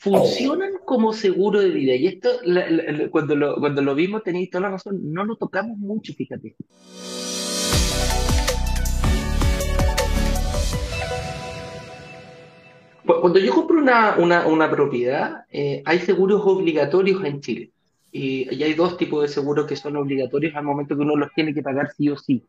funcionan como seguro de vida. Y esto, cuando, lo, cuando lo vimos, tenéis toda la razón, no lo tocamos mucho, fíjate. Cuando yo compro una, una, propiedad, eh, hay seguros obligatorios en Chile. Y, hay dos tipos de seguros que son obligatorios al momento que uno los tiene que pagar sí o sí.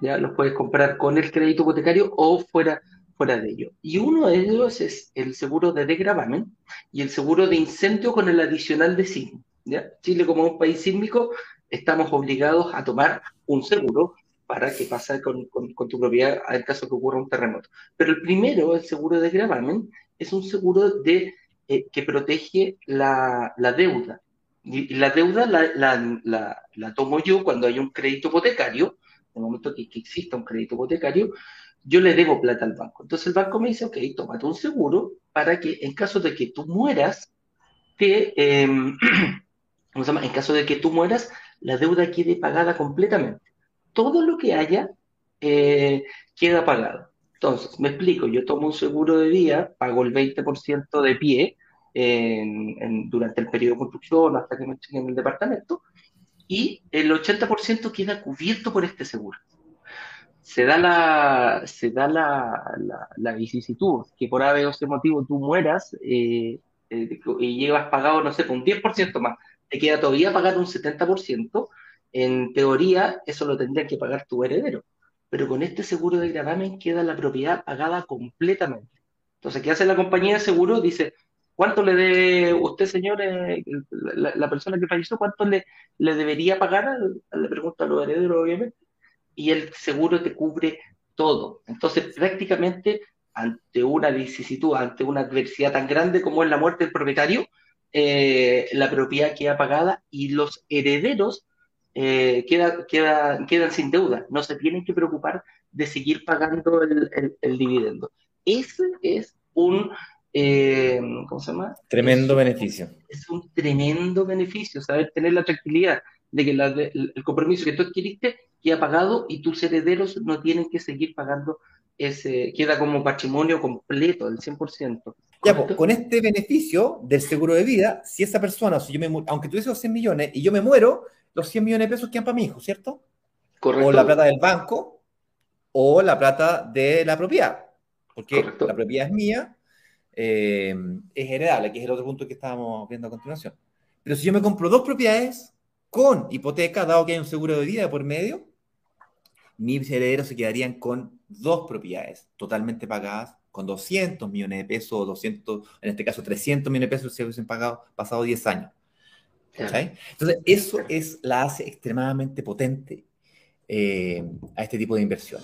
Ya los puedes comprar con el crédito hipotecario o fuera, fuera de ello. Y uno de ellos es el seguro de degravamen y el seguro de incendio con el adicional de sismo. ¿ya? Chile, como un país sísmico, estamos obligados a tomar un seguro para que pase con, con, tu propiedad en caso que ocurra un terremoto. Pero el primero, el seguro de gravamen, es un seguro de, eh, que protege la, la deuda. Y, la deuda la, la, la, tomo yo cuando hay un crédito hipotecario, en el momento que, que exista un crédito hipotecario, yo le debo plata al banco. Entonces el banco me dice, ok, tómate un seguro para que en caso de que tú mueras, te, eh, ¿cómo se llama? En caso de que tú mueras, la deuda quede pagada completamente todo lo que haya eh, queda pagado. Entonces, me explico, yo tomo un seguro de vida, pago el 20% de pie durante el periodo de construcción hasta que me en el departamento y el 80% queda cubierto por este seguro. Se da la, se da la, la, vicisitud que por haber ese motivo tú mueras eh, eh, y llevas pagado, no sé, un 10% más, te queda todavía pagar un 70%, en teoría, eso lo tendría que pagar tu heredero, pero con este seguro de gravamen queda la propiedad pagada completamente. Entonces, ¿qué hace la compañía de seguro? Dice, ¿cuánto le debe usted, señor, eh, la, persona que falleció, cuánto le, le debería pagar? Le pregunta a los herederos, obviamente, y el seguro te cubre todo. Entonces, prácticamente, ante una vicisitud, ante una adversidad tan grande como es la muerte del propietario, eh, la propiedad queda pagada y los herederos eh, queda, queda, quedan sin deuda, no se tienen que preocupar de seguir pagando el, dividendo. Ese es un, eh, ¿cómo se llama? Tremendo beneficio. Es un tremendo beneficio, saber tener la tranquilidad de que el compromiso que tú adquiriste queda pagado y tus herederos no tienen que seguir pagando ese, queda como patrimonio completo del 100%. Ya, pues, con este beneficio del seguro de vida, si esa persona, si yo me, aunque tuviese los 100 millones y yo me muero, los 100 millones de pesos quedan para mi hijo, ¿cierto? Correcto. O la plata del banco o la plata de la propiedad. Porque la propiedad es mía, eh, es heredable, que es el otro punto que estábamos viendo a continuación. Pero si yo me compro dos propiedades con hipoteca, dado que hay un seguro de vida por medio, mis herederos se quedarían con dos propiedades totalmente pagadas, con 200 millones de pesos, o 200, en este caso 300 millones de pesos si hubiesen pagado pasado 10 años. Entonces, eso es, la hace extremadamente potente eh, a este tipo de inversión.